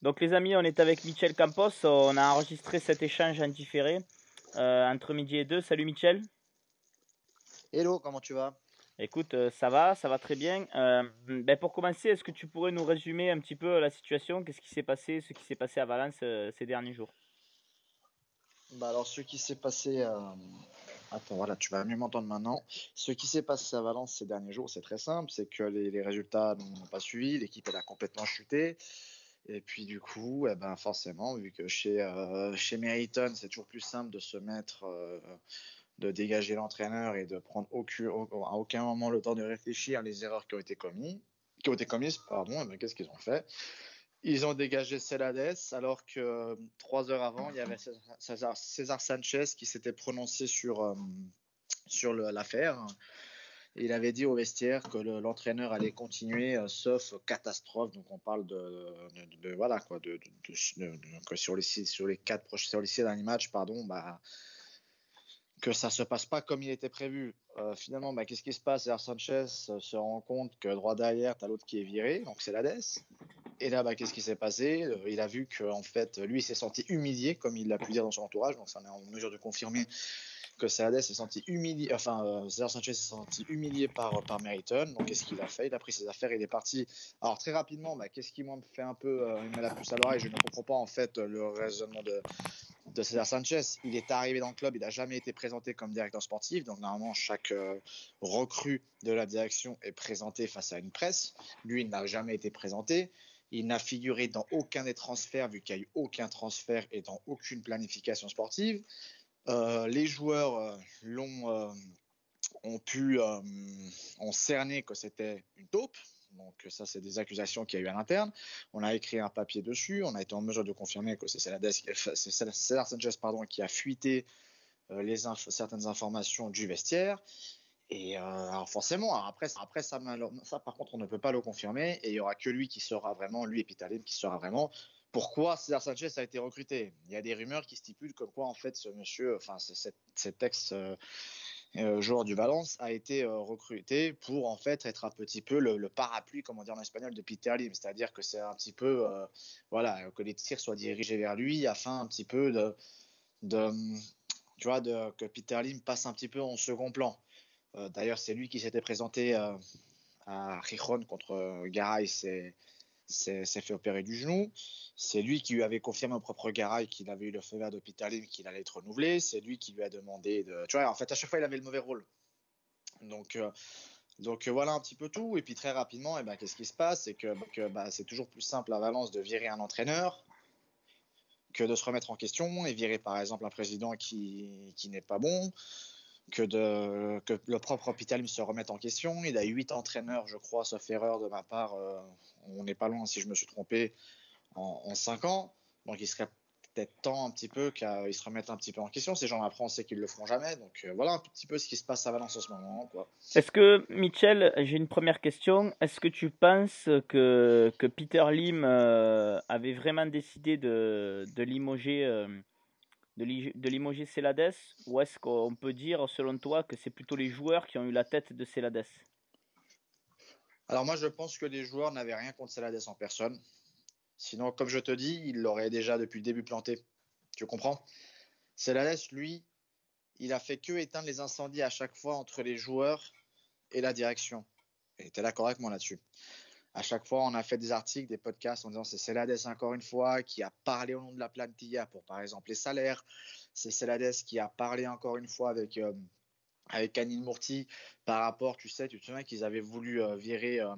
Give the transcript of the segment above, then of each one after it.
Donc les amis, on est avec Michel Campos. On a enregistré cet échange en différé euh, entre midi et deux. Salut Michel. Hello, comment tu vas? Écoute, euh, ça va, ça va très bien. Euh, ben pour commencer, est-ce que tu pourrais nous résumer un petit peu la situation? Qu'est-ce qui s'est passé, ce qui s'est passé à Valence ces derniers jours? Bah alors, ce qui s'est passé. Attends, voilà, tu vas mieux m'entendre maintenant. Ce qui s'est passé à Valence ces derniers jours, c'est très simple c'est que les, les résultats n'ont pas suivi, l'équipe elle a complètement chuté. Et puis du coup, eh ben forcément, vu que chez, euh, chez Meriton, c'est toujours plus simple de se mettre, euh, de dégager l'entraîneur et de prendre à aucun moment le temps de réfléchir les erreurs qui ont été commises. Qui ont été commises, pardon, eh ben, qu'est-ce qu'ils ont fait? Ils ont dégagé Celades alors que trois heures avant, il y avait César, César Sanchez qui s'était prononcé sur, euh, sur l'affaire il avait dit au vestiaire que l'entraîneur allait continuer, euh, sauf catastrophe. Donc on parle de, voilà quoi, de, sur les sur les quatre prochains, sur les six derniers matchs, pardon, bah que ça se passe pas comme il était prévu. Euh, finalement, bah, qu'est-ce qui se passe? Air Sanchez se rend compte que droit derrière, tu as l'autre qui est viré, donc c'est l'Ades. Et là, bah, qu'est-ce qui s'est passé? Euh, Il a vu qu'en fait, lui, s'est senti humilié, comme il l'a pu dire dans son entourage, donc ça en est en mesure de confirmer que senti humilié, enfin, euh, Sanchez s'est senti humilié par, par Meriton. Donc, qu'est-ce qu'il a fait? Il a pris ses affaires, il est parti. Alors, très rapidement, bah, qu'est-ce qui, me fait un peu, euh, il met la puce à l'oreille? Je ne comprends pas, en fait, le raisonnement de, de César Sanchez. Il est arrivé dans le club, il n'a jamais été présenté comme directeur sportif. Donc, normalement, chaque euh, recrue de la direction est présenté face à une presse. Lui, il n'a jamais été présenté. Il n'a figuré dans aucun des transferts, vu qu'il n'y a eu aucun transfert et dans aucune planification sportive. Euh, les joueurs euh, l'ont, euh, ont pu ont cerné que c'était une taupe. Donc ça, c'est des accusations qu'il y a eu à l'interne. On a écrit un papier dessus. On a été en mesure de confirmer que c'est César Sanchez pardon, qui a fuité certaines informations du vestiaire. Et alors forcément, après, après ça, par contre, on ne peut pas le confirmer. Et il y aura que lui qui sera vraiment, lui et Pitalim, qui sera vraiment pourquoi César Sanchez a été recruté. Il y a des rumeurs qui stipulent comme quoi en fait ce monsieur, enfin cet, ex euh, euh, joueur du Valence a été euh, recruté pour en fait être un petit peu le, parapluie, comment dire en espagnol, de Peter Lim, c'est-à-dire que c'est un petit peu, voilà, que les tirs soient dirigés vers lui afin un petit peu de, tu vois, que Peter Lim passe un petit peu en second plan. D'ailleurs, c'est lui qui s'était présenté à Rijon contre Garay, s'est fait opérer du genou. C'est lui qui lui avait confirmé au propre Garay qu'il avait eu le feu vert d'hôpital qu'il allait être renouvelé. C'est lui qui lui a demandé de. Tu vois, en fait, à chaque fois, il avait le mauvais rôle. Donc, euh, donc euh, voilà un petit peu tout. Et puis très rapidement, eh ben, qu'est-ce qui se passe? C'est que, que bah, c'est toujours plus simple à Valence de virer un entraîneur que de se remettre en question et virer par exemple un président qui, qui n'est pas bon que, de, que le propre hôpital se remette en question. Il a huit entraîneurs, je crois, sauf erreur de ma part. Euh, on n'est pas loin, si je me suis trompé, en, cinq ans. Donc il serait peut-être temps un petit peu qu'ils se remettent un petit peu en question. Ces gens-là, on sait qu'ils le feront jamais. Donc euh, voilà un petit peu ce qui se passe à Valence en ce moment. Est-ce que, Michel, j'ai une première question. Est-ce que tu penses que, que Peter Lim euh, avait vraiment décidé de, de limoger de limoger Celades ou est-ce qu'on peut dire, selon toi, que c'est plutôt les joueurs qui ont eu la tête de Celades Alors moi, je pense que les joueurs n'avaient rien contre Celades en personne. Sinon, comme je te dis, il l'aurait déjà depuis le début planté. Tu comprends? Celades, lui, il a fait que éteindre les incendies à chaque fois entre les joueurs et la direction. Et tu es d'accord avec moi là-dessus? À chaque fois, on a fait des articles, des podcasts en disant c'est Celades encore une fois qui a parlé au nom de la plantilla pour par exemple les salaires. C'est Celades qui a parlé encore une fois avec euh, avec Anil Murti par rapport, tu sais, tu te souviens qu'ils avaient voulu euh, virer euh,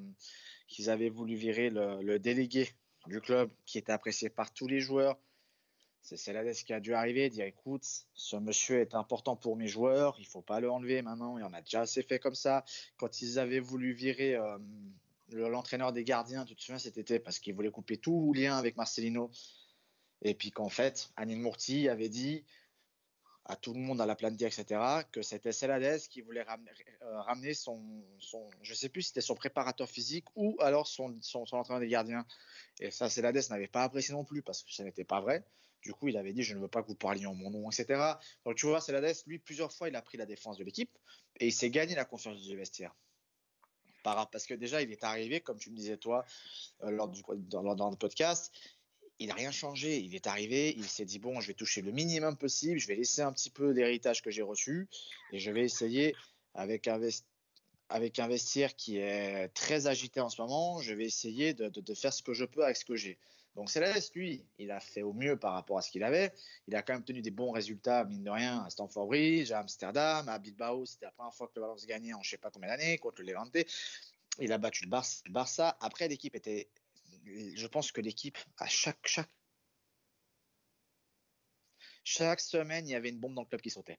qu'ils avaient voulu virer le, délégué du club qui était apprécié par tous les joueurs. C'est Celades qui a dû arriver dire écoute, ce monsieur est important pour mes joueurs, il faut pas le enlever maintenant, il en a déjà assez fait comme ça. Quand ils avaient voulu virer l'entraîneur des gardiens, tu te souviens cet été, parce qu'il voulait couper tout lien avec Marcelino. Et puis qu'en fait, Anil Murti avait dit à tout le monde à la planète, etc., que c'était Celades qui voulait euh, ramener, son, son, je sais plus si c'était son préparateur physique ou alors son, son, entraîneur des gardiens. Et ça, Celades n'avait pas apprécié non plus parce que ça n'était pas vrai. Du coup, il avait dit, je ne veux pas que vous parliez en mon nom, etc. Donc, tu vois, Celades, lui, plusieurs fois, il a pris la défense de l'équipe et il s'est gagné la confiance du vestiaire parce que déjà, il est arrivé, comme tu me disais toi, euh, lors, du, dans, le podcast, il n'a rien changé. Il est arrivé, il s'est dit bon, je vais toucher le minimum possible, je vais laisser un petit peu l'héritage que j'ai reçu et je vais essayer avec un, avec qui est très agité en ce moment, je vais essayer de, de, faire ce que je peux avec ce que j'ai. Donc Céleste, lui, il a fait au mieux par rapport à ce qu'il avait. Il a quand même tenu des bons résultats, mine de rien, à Stamford Bridge, à Amsterdam, à Bilbao. C'était la première fois que le Valence gagnait en je sais pas combien d'années contre le Levante. Il a battu le Barça. Après, l'équipe était je pense que l'équipe, à chaque, semaine, il y avait une bombe dans le club qui sautait.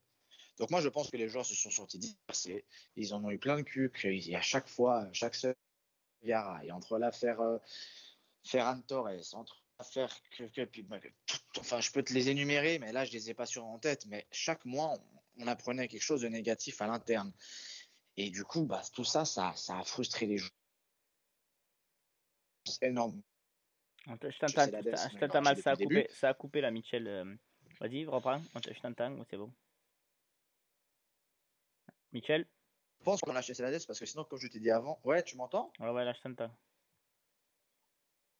Donc moi, je pense que les joueurs se sont sortis dispersés. Ils en ont eu plein de cul. Et à chaque fois, chaque semaine, et entre l'affaire euh, Ferran Torres, entre l'affaire que, bah, enfin, je peux te les énumérer, mais là, je les ai pas sur en tête. Mais chaque mois, on, apprenait quelque chose de négatif à l'interne. Et du coup, bah, tout ça, ça a frustré les joueurs énorme. Je t'entends mal, ça a, coupé, ça a coupé là, Michel. Euh, vas-y, reprends, je t'entends, c'est bon. Michel? Je pense qu'on a acheté Celades parce que sinon, comme je t'ai dit avant, ouais, tu m'entends? Ouais, ouais, là, je t'entends.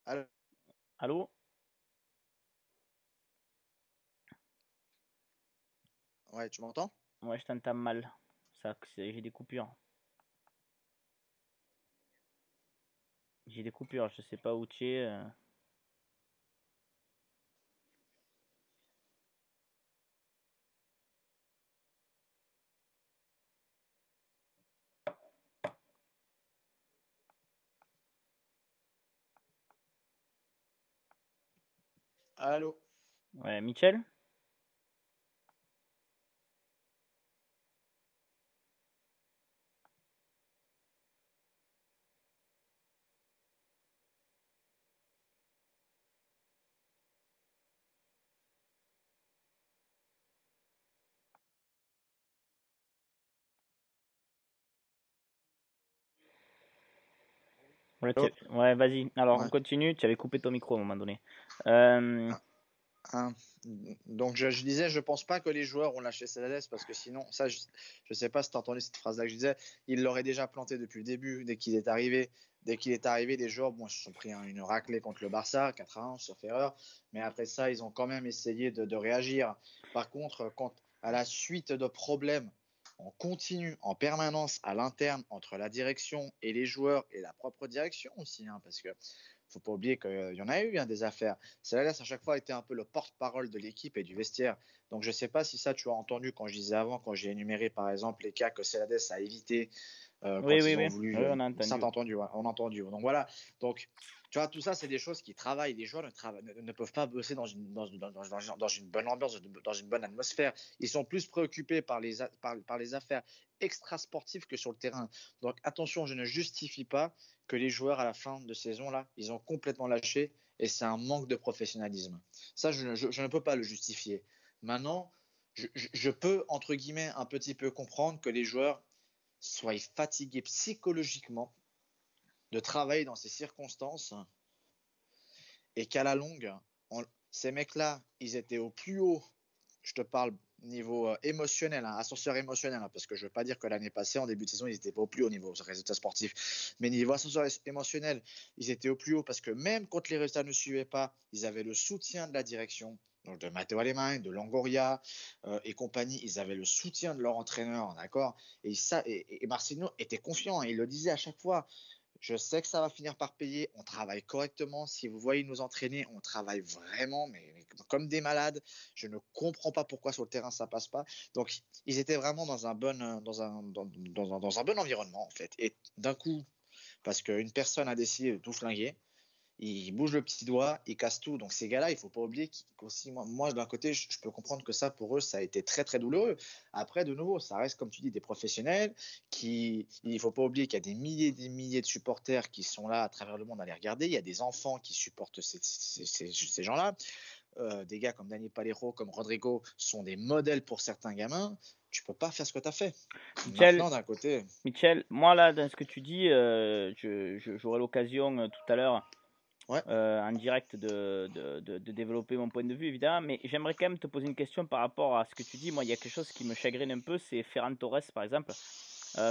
Allô? Allô? Ouais, tu m'entends? Ouais, je t'entends mal. J'ai des coupures. J'ai des coupures, je sais pas où tu es. Euh. Allô? Ouais, Michel? Ouais, vas-y. Alors, on continue. Tu avais coupé ton micro à un moment donné. Euh, ah, ah. Donc, je, disais, je pense pas que les joueurs ont lâché Celades parce que sinon, ça, je, ne sais pas si tu as entendu cette phrase-là que je disais, il l'aurait déjà planté depuis le début, dès qu'il est arrivé. Dès qu'il est arrivé, les joueurs, bon, ils se sont pris une raclée contre le Barça, 4 à 1, sauf erreur. Mais après ça, ils ont quand même essayé de, de réagir. Par contre, quand, à la suite de problèmes on continue en permanence à l'interne entre la direction et les joueurs et la propre direction aussi, hein, parce que faut pas oublier qu'il y en a eu hein, des affaires. Cela à chaque fois été un peu le porte-parole de l'équipe et du vestiaire. Donc je ne sais pas si ça tu as entendu quand je disais avant, quand j'ai énuméré par exemple les cas que Celades a évité euh, oui, oui, oui. on a entendu. Entendu, on a entendu. Donc voilà. Donc, tu vois, tout ça, c'est des choses qui travaillent. Les joueurs ne, ne, peuvent pas bosser dans une, dans, dans, dans, une bonne ambiance, dans une bonne atmosphère. Ils sont plus préoccupés par les, par, par les affaires extra-sportives que sur le terrain. Donc attention, je ne justifie pas que les joueurs, à la fin de saison, là, ils ont complètement lâché et c'est un manque de professionnalisme. Ça, je, je, je, ne peux pas le justifier. Maintenant, je, je peux, entre guillemets, un petit peu comprendre que les joueurs soient fatigués psychologiquement de travailler dans ces circonstances et qu'à la longue, ces mecs-là, ils étaient au plus haut, je te parle niveau euh, émotionnel, hein, ascenseur émotionnel, hein, parce que je veux pas dire que l'année passée, en début de saison, ils n'étaient pas au plus haut niveau résultat sportif, mais niveau ascenseur émotionnel, ils étaient au plus haut parce que même quand les résultats ne suivaient pas, ils avaient le soutien de la direction, donc de Matteo Alemany, de Longoria euh, et compagnie, ils avaient le soutien de leur entraîneur, d'accord? Et, ça, et, Marcino était confiant, il le disait à chaque fois. Je sais que ça va finir par payer. On travaille correctement. Si vous voyez nous entraîner, on travaille vraiment, mais, comme des malades. Je ne comprends pas pourquoi sur le terrain ça passe pas. Donc, ils étaient vraiment dans un bon, dans un, dans, dans un bon environnement en fait. Et d'un coup, parce qu'une personne a décidé de tout flinguer, il bouge le petit doigt, il casse tout. Donc ces gars-là, il faut pas oublier qu'aussi, moi, moi d'un côté, je, peux comprendre que ça, pour eux, ça a été très très douloureux. Après, de nouveau, ça reste, comme tu dis, des professionnels qui, il faut pas oublier qu'il y a des milliers et des milliers de supporters qui sont là à travers le monde à les regarder. Il y a des enfants qui supportent ces, ces, ces, gens-là. Euh, des gars comme Daniel Palero, comme Rodrigo sont des modèles pour certains gamins. Tu peux pas faire ce que tu as fait. Michel, d'un côté. Michel, moi là, dans ce que tu dis, euh, j'aurai l'occasion euh, tout à l'heure euh, en direct de, de, de, développer mon point de vue, évidemment. Mais j'aimerais quand même te poser une question par rapport à ce que tu dis. Moi, il y a quelque chose qui me chagrine un peu, c'est Ferran Torres, par exemple.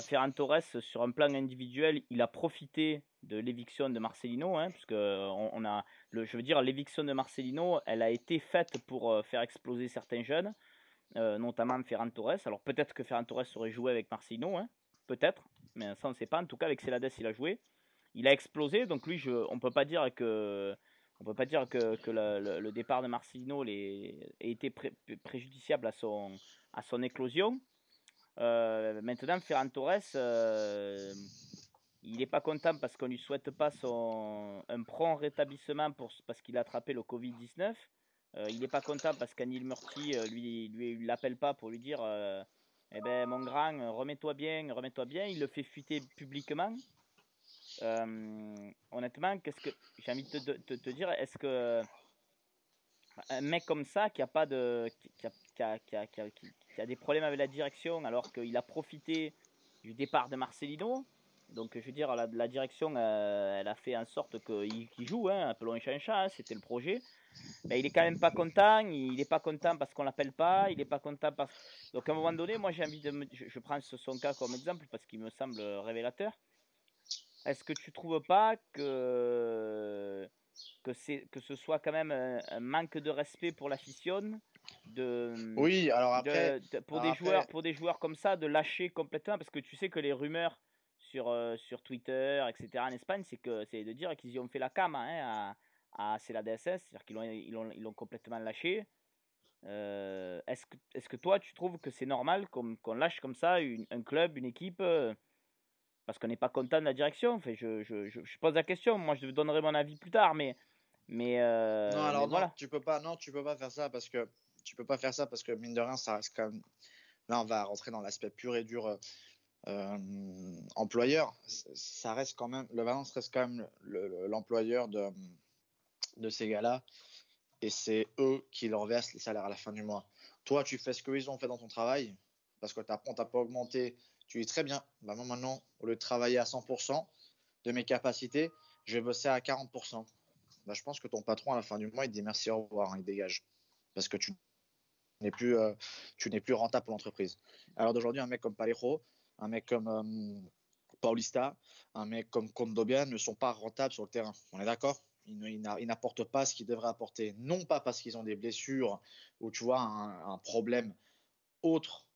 Ferran Torres, sur un plan individuel, il a profité de l'éviction de Marcelino, hein, puisque on, a, le, je veux dire, l'éviction de Marcelino, elle a été faite pour faire exploser certains jeunes, notamment Ferran Torres. Alors peut-être que Ferran Torres aurait joué avec Marcelino, hein, peut-être, mais ça on ne sait pas. En tout cas, avec Celades, il a joué. Il a explosé, donc lui, on peut pas dire que on peut pas dire que, le, départ de Marcelino ait été préjudiciable à son, éclosion. Euh, maintenant, Ferran Torres, euh, il n'est pas content parce qu'on lui souhaite pas son, un prompt rétablissement parce qu'il a attrapé le Covid-19. Euh, il n'est pas content parce qu'Anil Murti lui, lui l'appelle pas pour lui dire Eh ben, mon grand, remets-toi bien, remets-toi bien. Il le fait fuiter publiquement. Honnêtement, qu'est-ce que j'ai envie de te, dire Est-ce que un mec comme ça qui a pas de qui, a, des problèmes avec la direction alors qu'il a profité du départ de Marcelino. Donc je veux dire, la, direction, euh, elle a fait en sorte qu'il joue, hein, appelons un chat, hein, c'était le projet. Mais il est quand même pas content, il n'est pas content parce qu'on l'appelle pas, il est pas content parce... Donc à un moment donné, moi j'ai envie de... Me... Je, prends son cas comme exemple parce qu'il me semble révélateur. Est-ce que tu trouves pas que que, c'est, que ce soit quand même un, manque de respect pour la fission de oui alors après pour des joueurs pour des joueurs comme ça de lâcher complètement? Parce que tu sais que les rumeurs sur euh, sur Twitter etc en Espagne c'est que c'est de dire qu'ils y ont fait la cam hein, à, à c'est la DSS c'est-à-dire qu'ils l'ont ils l'ont, ils l'ont complètement lâché. Euh, est-ce que est-ce que toi tu trouves que c'est normal qu'on, qu'on lâche comme ça un club une équipe euh, parce qu'on n'est pas content de la direction. Enfin, je, je, je, pose la question. Moi, je donnerai mon avis plus tard, mais mais euh, non, alors voilà. tu peux pas, non, tu peux pas faire ça parce que tu peux pas faire ça parce que mine de rien, ça reste quand même. Là, on va rentrer dans l'aspect pur et dur euh, employeur. Ça reste quand même, le Valence reste quand même l'employeur de de ces gars-là et c'est eux qui leur versent les salaires à la fin du mois. Toi, tu fais ce qu'ils ont fait dans ton travail parce que tu n'as pas augmenté tu dis très bien, bah moi maintenant, au lieu de travailler à 100% de mes capacités, je vais bosser à 40%. Bah, je pense que ton patron, à la fin du mois, il te dit merci, au revoir, hein, il dégage. Parce que tu n'es plus, euh, rentable pour l'entreprise. Alors d'aujourd'hui, un mec comme Parejo, un mec comme euh, Paulista, un mec comme Condobian ne sont pas rentables sur le terrain. On est d'accord? Ils, n'apportent pas ce qu'ils devraient apporter. Non pas parce qu'ils ont des blessures ou tu vois un problème autre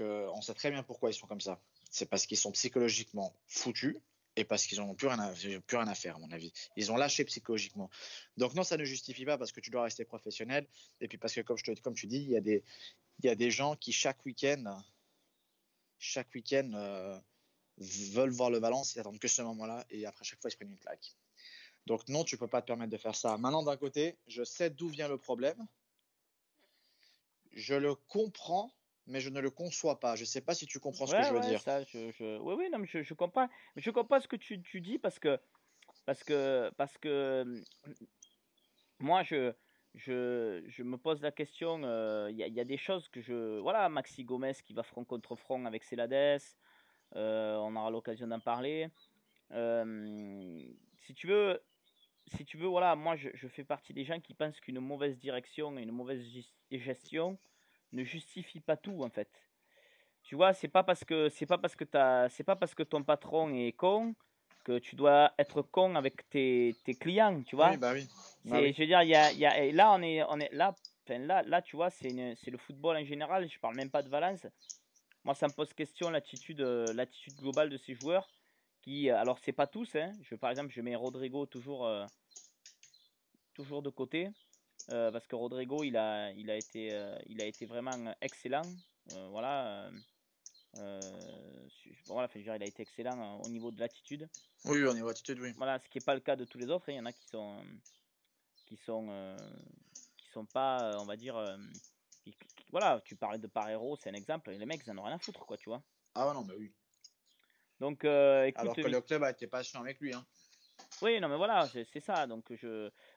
on sait très bien pourquoi ils sont comme ça. C'est parce qu'ils sont psychologiquement foutus et parce qu'ils rien, à, plus rien à faire, à mon avis. Ils ont lâché psychologiquement. Donc non, ça ne justifie pas parce que tu dois rester professionnel. Et puis parce que, comme, tu dis, il y, a des, gens qui, chaque week-end, chaque week-end, euh, veulent voir le Valence, ils attendent que ce moment-là, et après chaque fois, ils se prennent une claque. Donc non, tu peux pas te permettre de faire ça. Maintenant, d'un côté, je sais d'où vient le problème. Je le comprends mais je ne le conçois pas. Je ne sais pas si tu comprends ce que je veux dire. Ça, je, Oui, oui, non, mais je, je comprends. Mais je comprends ce que tu, tu, dis parce que, parce que, parce que moi, je, je, je me pose la question. Euh, il y, y, a des choses que je. Voilà, Maxi Gomez qui va front contre front avec Celades. Euh, on aura l'occasion d'en parler. Euh, si tu veux, si tu veux, voilà, moi, je, je fais partie des gens qui pensent qu'une mauvaise direction et une mauvaise gestion ne justifie pas tout en fait. Tu vois, c'est pas parce que c'est pas parce que c'est pas parce que ton patron est con que tu dois être con avec tes, tes clients, tu vois. Oui, bah oui. Bah je veux dire, y a, y a, là on est, on est là, là, là, tu vois, c'est, c'est le football en général. Je parle même pas de Valence. Moi, ça me pose question l'attitude, l'attitude globale de ces joueurs qui, alors c'est pas tous, hein. Je par exemple, je mets Rodrigo toujours, euh, toujours de côté. Euh, parce que Rodrigo, il a, il a, été, euh, il a été vraiment excellent. Euh, voilà. voilà je dire, il a été excellent au niveau de l'attitude. Oui, au niveau de l'attitude, oui. Voilà, ce qui n'est pas le cas de tous les autres. Hein. Il y en a qui sont, qui sont, qui sont pas, on va dire, voilà, tu parlais de Parero, c'est un exemple. Les mecs, ils en ont rien à foutre, quoi, tu vois. Ah non, mais oui. Donc, écoute, Alors que le club a été patient avec lui, hein. Oui, non, mais voilà, c'est ça. Donc, je,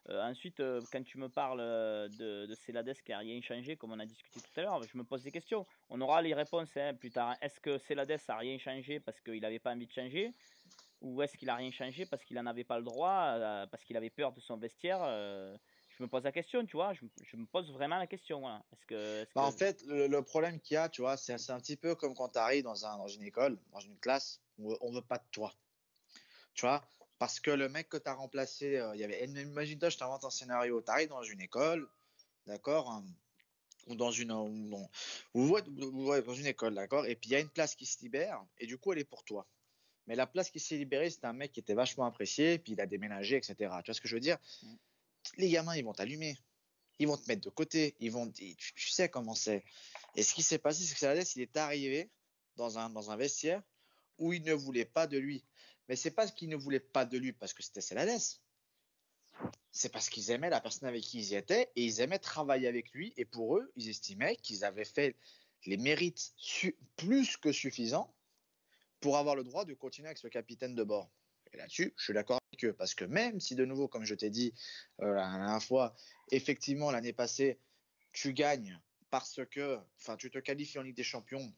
euh, ensuite, euh, quand tu me parles euh, de, de Celades qui n'a rien changé, comme on a discuté tout à l'heure, je me pose des questions. On aura les réponses hein, plus tard. Est-ce que Celades a rien changé parce qu'il n'avait pas envie de changer? Ou est-ce qu'il a rien changé parce qu'il n'en avait pas le droit, parce qu'il avait peur de son vestiaire? Je me pose la question, tu vois. Je, je me pose vraiment la question. Voilà. Est-ce que, est Bah, que... en fait, le, le problème qu'il y a, tu vois, c'est c'est un petit peu comme quand tu arrives dans, un, dans une école, dans une classe, où on veut pas de toi. Tu vois? Parce que le mec que tu as remplacé, euh, il y avait. Imagine-toi, je t'invente un scénario. Tu arrives dans une école, d'accord hein, Ou dans une. Ou dans, ou ou ouais, dans une école, d'accord Et puis il y a une place qui se libère, et du coup, elle est pour toi. Mais la place qui s'est libérée, c'était un mec qui était vachement apprécié, puis il a déménagé, etc. Tu vois ce que je veux dire? Mm. Les gamins, ils vont t'allumer. Ils vont te mettre de côté. Ils vont, tu, tu sais comment c'est. Et ce qui s'est passé, c'est que Saladès, il est arrivé dans un, dans un vestiaire où il ne voulait pas de lui. Mais c'est pas qu'il ne voulait pas de lui parce que c'était Saladès. C'est parce qu'ils aimaient la personne avec qui ils étaient et ils aimaient travailler avec lui. Et pour eux, ils estimaient qu'ils avaient fait les mérites plus que suffisants pour avoir le droit de continuer avec ce capitaine de bord. Et là-dessus, je suis d'accord avec eux. Parce que même si, de nouveau, comme je t'ai dit euh, la dernière fois, effectivement, l'année passée, tu gagnes parce que, enfin, tu te qualifies en Ligue des Champions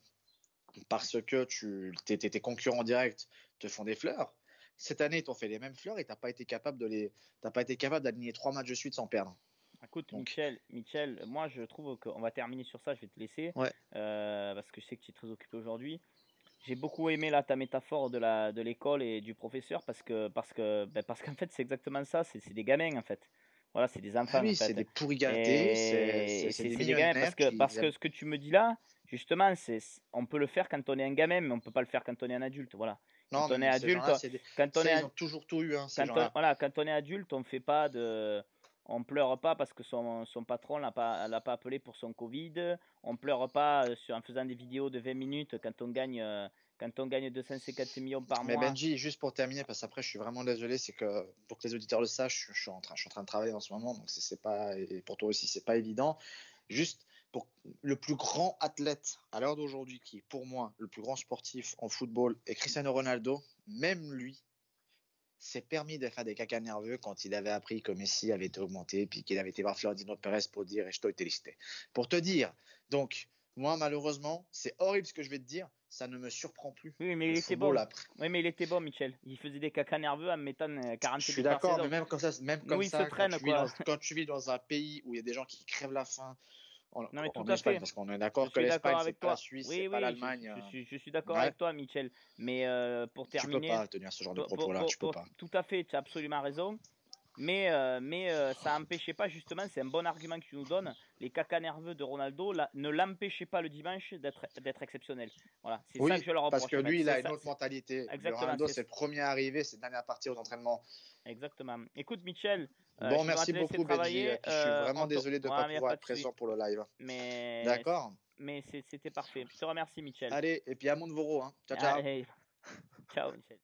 parce que tu, tes, concurrents directs te font des fleurs. Cette année, ils t'ont fait les mêmes fleurs et tu n'as pas été capable de les, t'as pas été capable d'aligner trois matchs de suite sans perdre. Écoute, Donc- Michel, Michel, moi je trouve qu'on va terminer sur ça, je vais te laisser. Ouais. Euh, parce que je sais que tu es très occupé aujourd'hui. J'ai beaucoup aimé là, ta métaphore de la de l'école et du professeur parce que parce que ben, parce qu'en fait c'est exactement ça, c'est des gamins en fait. Voilà, c'est des enfants Ah oui, en fait. c'est des pourris gâtés, c'est- des des gamins parce que parce que ce que tu me dis là, justement, c'est on peut le faire quand on est un gamin, mais on peut pas le faire quand on est un adulte. Voilà. Non, quand on mais est adulte, des- Quand on ça, est ils ont toujours tout eu, hein, quand on, voilà, quand on est adulte, on fait pas de, on pleure pas parce que son, son patron l'a pas, l'a pas appelé pour son Covid. On pleure pas euh, sur, en faisant des vidéos de 20 minutes quand on gagne, euh, quand on gagne 250 millions par Mais mois. Benji, juste pour terminer, parce qu'après je suis vraiment désolé, c'est que pour que les auditeurs le sachent, je, suis en train, je suis en train de travailler en ce moment, donc c'est pas, et pour toi aussi, c'est pas évident. Juste pour le plus grand athlète à l'heure d'aujourd'hui, qui est pour moi le plus grand sportif en football, est Cristiano Ronaldo, même lui s'est permis de faire des cacas nerveux quand il avait appris que Messi avait été augmenté, puis qu'il avait été voir Florentino Pérez pour dire Estoy triste. Pour te dire, donc, moi malheureusement, c'est horrible ce que je vais te dire, ça ne me surprend plus. Oui, mais il était bon. Oui, mais il était bon, Michel. Il faisait des cacas nerveux mettant euh, 40 Je suis d'accord, mais même comme ça, même comme ça, quand, traîne, tu dans, quand tu vis dans un pays où il y a des gens qui crèvent la faim, en, Non, mais tout à fait. parce qu'on est Je d'accord que l'Espagne, c'est avec pas toi. la Suisse, Oui, c'est oui, pas je- l'Allemagne. je, euh, suis, je suis d'accord ouais. avec toi, Michel. Mais euh, pour Tu peux terminer, pas tenir ce genre de propos-là, tu peux pour- pas. Tout à fait, tu as absolument raison. Mais, euh, mais euh, ça n'empêchait pas, justement, c'est un bon argument que tu nous donnes, les cacas nerveux de Ronaldo là, ne l'empêchaient pas le dimanche d'être exceptionnel. Voilà, c'est Oui, ça que je leur reproche. parce que lui, il a une autre mentalité. Exactement, Ronaldo, c'est- le premier arrivé, c'est le dernier à partir aux entraînements. Exactement. Écoute, Michel, euh, Bon, merci beaucoup, Benji. Je suis vraiment désolé de ne pas pouvoir être présent pour le live. Mais, D'accord mais c'était parfait. Je te remercie, Michel. Allez, et puis à Montevoro. Hein. Ciao, ciao. Allez. Ciao, Michel.